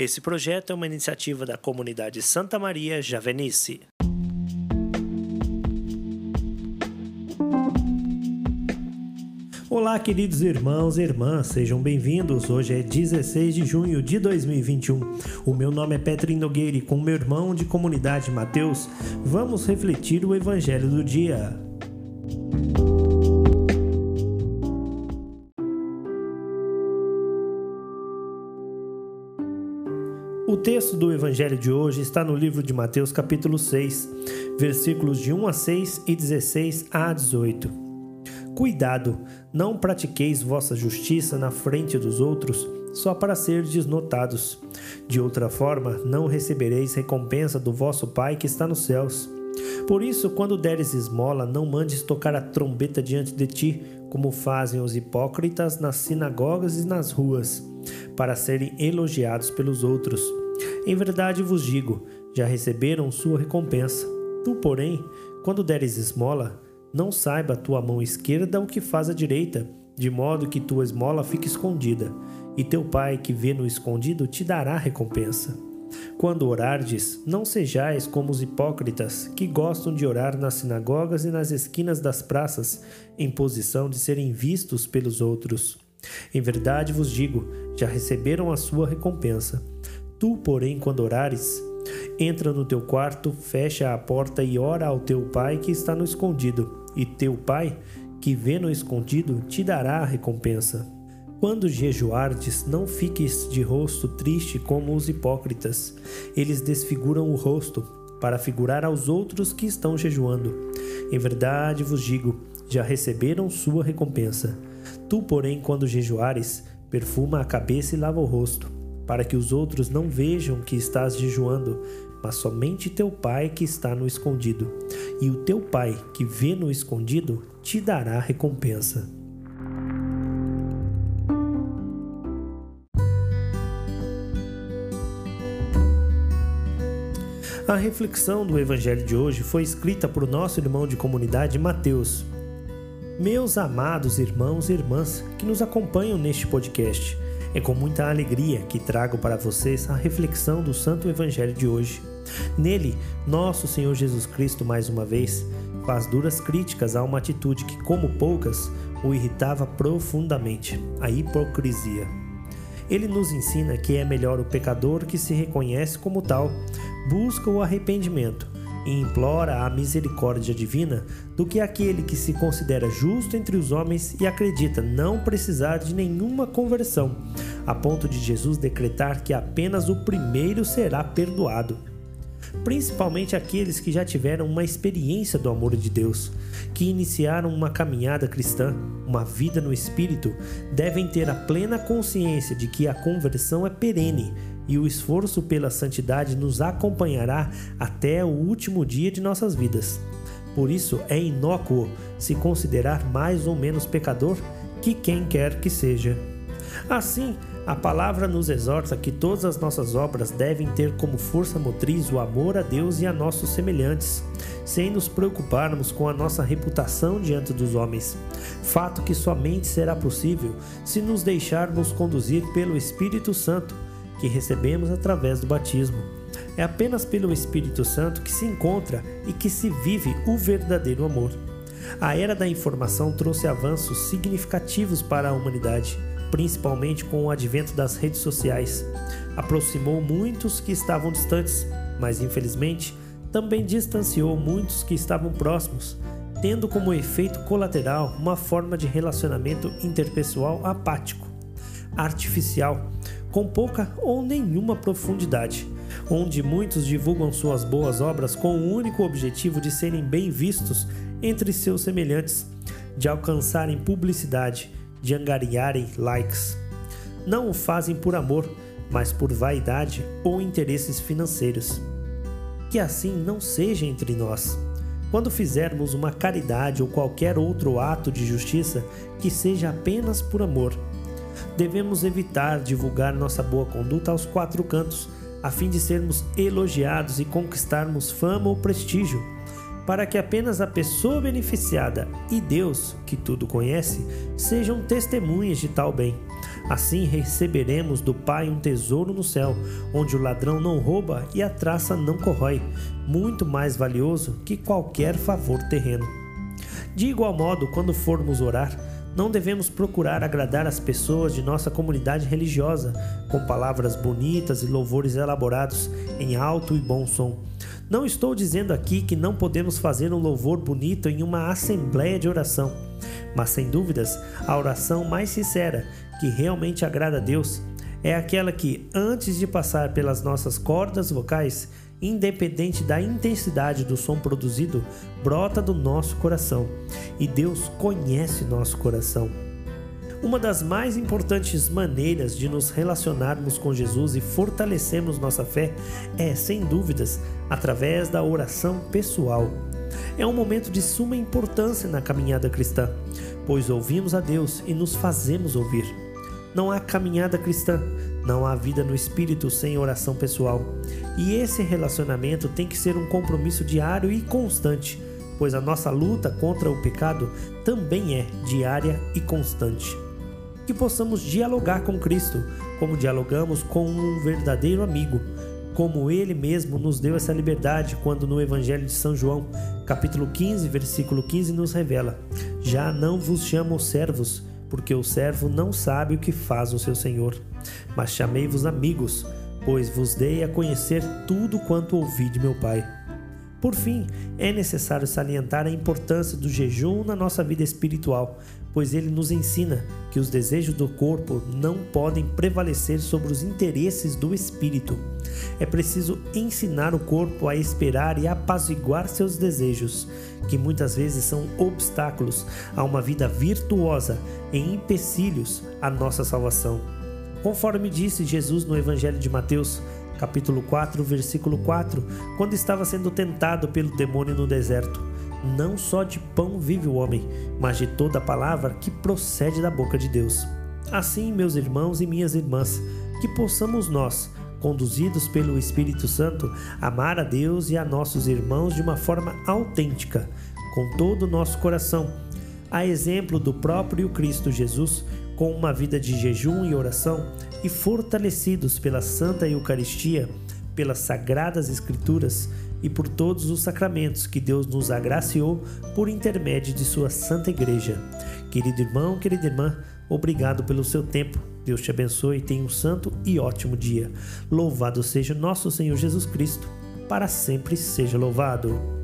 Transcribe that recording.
Esse projeto é uma iniciativa da comunidade Santa Maria Javenice. Olá, queridos irmãos e irmãs, sejam bem-vindos. Hoje é 16 de junho de 2021. O meu nome é Petrin Nogueira e com meu irmão de comunidade Mateus, vamos refletir o evangelho do dia. O texto do evangelho de hoje está no livro de Mateus, capítulo 6, versículos de 1 a 6 e 16 a 18. Cuidado, não pratiqueis vossa justiça na frente dos outros, só para serdes notados. De outra forma, não recebereis recompensa do vosso Pai que está nos céus. Por isso, quando deres esmola, não mandes tocar a trombeta diante de ti, como fazem os hipócritas nas sinagogas e nas ruas, para serem elogiados pelos outros. Em verdade vos digo, já receberam sua recompensa. Tu, porém, quando deres esmola, não saiba a tua mão esquerda o que faz a direita, de modo que tua esmola fique escondida, e teu pai que vê no escondido te dará recompensa. Quando orardes, não sejais como os hipócritas, que gostam de orar nas sinagogas e nas esquinas das praças, em posição de serem vistos pelos outros. Em verdade vos digo, já receberam a sua recompensa. Tu, porém, quando orares, entra no teu quarto, fecha a porta e ora ao teu pai que está no escondido, e teu pai, que vê no escondido, te dará a recompensa. Quando jejuardes, não fiques de rosto triste como os hipócritas. Eles desfiguram o rosto, para figurar aos outros que estão jejuando. Em verdade vos digo, já receberam sua recompensa. Tu, porém, quando jejuares, perfuma a cabeça e lava o rosto, para que os outros não vejam que estás jejuando, mas somente teu pai que está no escondido. E o teu pai que vê no escondido te dará recompensa. A reflexão do Evangelho de hoje foi escrita por nosso irmão de comunidade Mateus. Meus amados irmãos e irmãs que nos acompanham neste podcast, é com muita alegria que trago para vocês a reflexão do Santo Evangelho de hoje. Nele, nosso Senhor Jesus Cristo, mais uma vez, faz duras críticas a uma atitude que, como poucas, o irritava profundamente: a hipocrisia. Ele nos ensina que é melhor o pecador que se reconhece como tal, busca o arrependimento e implora a misericórdia divina do que aquele que se considera justo entre os homens e acredita não precisar de nenhuma conversão, a ponto de Jesus decretar que apenas o primeiro será perdoado principalmente aqueles que já tiveram uma experiência do amor de Deus, que iniciaram uma caminhada cristã, uma vida no Espírito, devem ter a plena consciência de que a conversão é perene e o esforço pela santidade nos acompanhará até o último dia de nossas vidas. Por isso é inócuo se considerar mais ou menos pecador que quem quer que seja. Assim, a palavra nos exorta que todas as nossas obras devem ter como força motriz o amor a Deus e a nossos semelhantes, sem nos preocuparmos com a nossa reputação diante dos homens. Fato que somente será possível se nos deixarmos conduzir pelo Espírito Santo, que recebemos através do batismo. É apenas pelo Espírito Santo que se encontra e que se vive o verdadeiro amor. A era da informação trouxe avanços significativos para a humanidade principalmente com o advento das redes sociais. Aproximou muitos que estavam distantes, mas infelizmente também distanciou muitos que estavam próximos, tendo como efeito colateral uma forma de relacionamento interpessoal apático, artificial, com pouca ou nenhuma profundidade, onde muitos divulgam suas boas obras com o único objetivo de serem bem vistos entre seus semelhantes, de alcançarem publicidade de angariarem likes. Não o fazem por amor, mas por vaidade ou interesses financeiros. Que assim não seja entre nós. Quando fizermos uma caridade ou qualquer outro ato de justiça, que seja apenas por amor. Devemos evitar divulgar nossa boa conduta aos quatro cantos, a fim de sermos elogiados e conquistarmos fama ou prestígio para que apenas a pessoa beneficiada e Deus, que tudo conhece, sejam testemunhas de tal bem, Assim receberemos do Pai um tesouro no céu, onde o ladrão não rouba e a traça não corrói, muito mais valioso que qualquer favor terreno. De igual modo, quando formos orar, não devemos procurar agradar as pessoas de nossa comunidade religiosa com palavras bonitas e louvores elaborados em alto e bom som. Não estou dizendo aqui que não podemos fazer um louvor bonito em uma assembleia de oração, mas sem dúvidas, a oração mais sincera, que realmente agrada a Deus, é aquela que, antes de passar pelas nossas cordas vocais, independente da intensidade do som produzido, brota do nosso coração. E Deus conhece nosso coração. Uma das mais importantes maneiras de nos relacionarmos com Jesus e fortalecermos nossa fé é, sem dúvidas, através da oração pessoal. É um momento de suma importância na caminhada cristã, pois ouvimos a Deus e nos fazemos ouvir. Não há caminhada cristã, não há vida no espírito sem oração pessoal. E esse relacionamento tem que ser um compromisso diário e constante, pois a nossa luta contra o pecado também é diária e constante. Que possamos dialogar com Cristo, como dialogamos com um verdadeiro amigo, como ele mesmo nos deu essa liberdade quando no Evangelho de São João, capítulo 15, versículo 15 nos revela: Já não vos chamo servos, porque o servo não sabe o que faz o seu senhor. Mas chamei-vos amigos, pois vos dei a conhecer tudo quanto ouvi de meu Pai. Por fim, é necessário salientar a importância do jejum na nossa vida espiritual, pois ele nos ensina que os desejos do corpo não podem prevalecer sobre os interesses do espírito. É preciso ensinar o corpo a esperar e apaziguar seus desejos, que muitas vezes são obstáculos a uma vida virtuosa e empecilhos à nossa salvação. Conforme disse Jesus no Evangelho de Mateus, capítulo 4, versículo 4, quando estava sendo tentado pelo demônio no deserto. Não só de pão vive o homem, mas de toda a palavra que procede da boca de Deus. Assim, meus irmãos e minhas irmãs, que possamos nós, conduzidos pelo Espírito Santo, amar a Deus e a nossos irmãos de uma forma autêntica, com todo o nosso coração, a exemplo do próprio Cristo Jesus, com uma vida de jejum e oração e fortalecidos pela Santa Eucaristia, pelas Sagradas Escrituras e por todos os sacramentos que Deus nos agraciou por intermédio de Sua Santa Igreja. Querido irmão, querida irmã, obrigado pelo seu tempo. Deus te abençoe e tenha um santo e ótimo dia. Louvado seja nosso Senhor Jesus Cristo, para sempre seja louvado.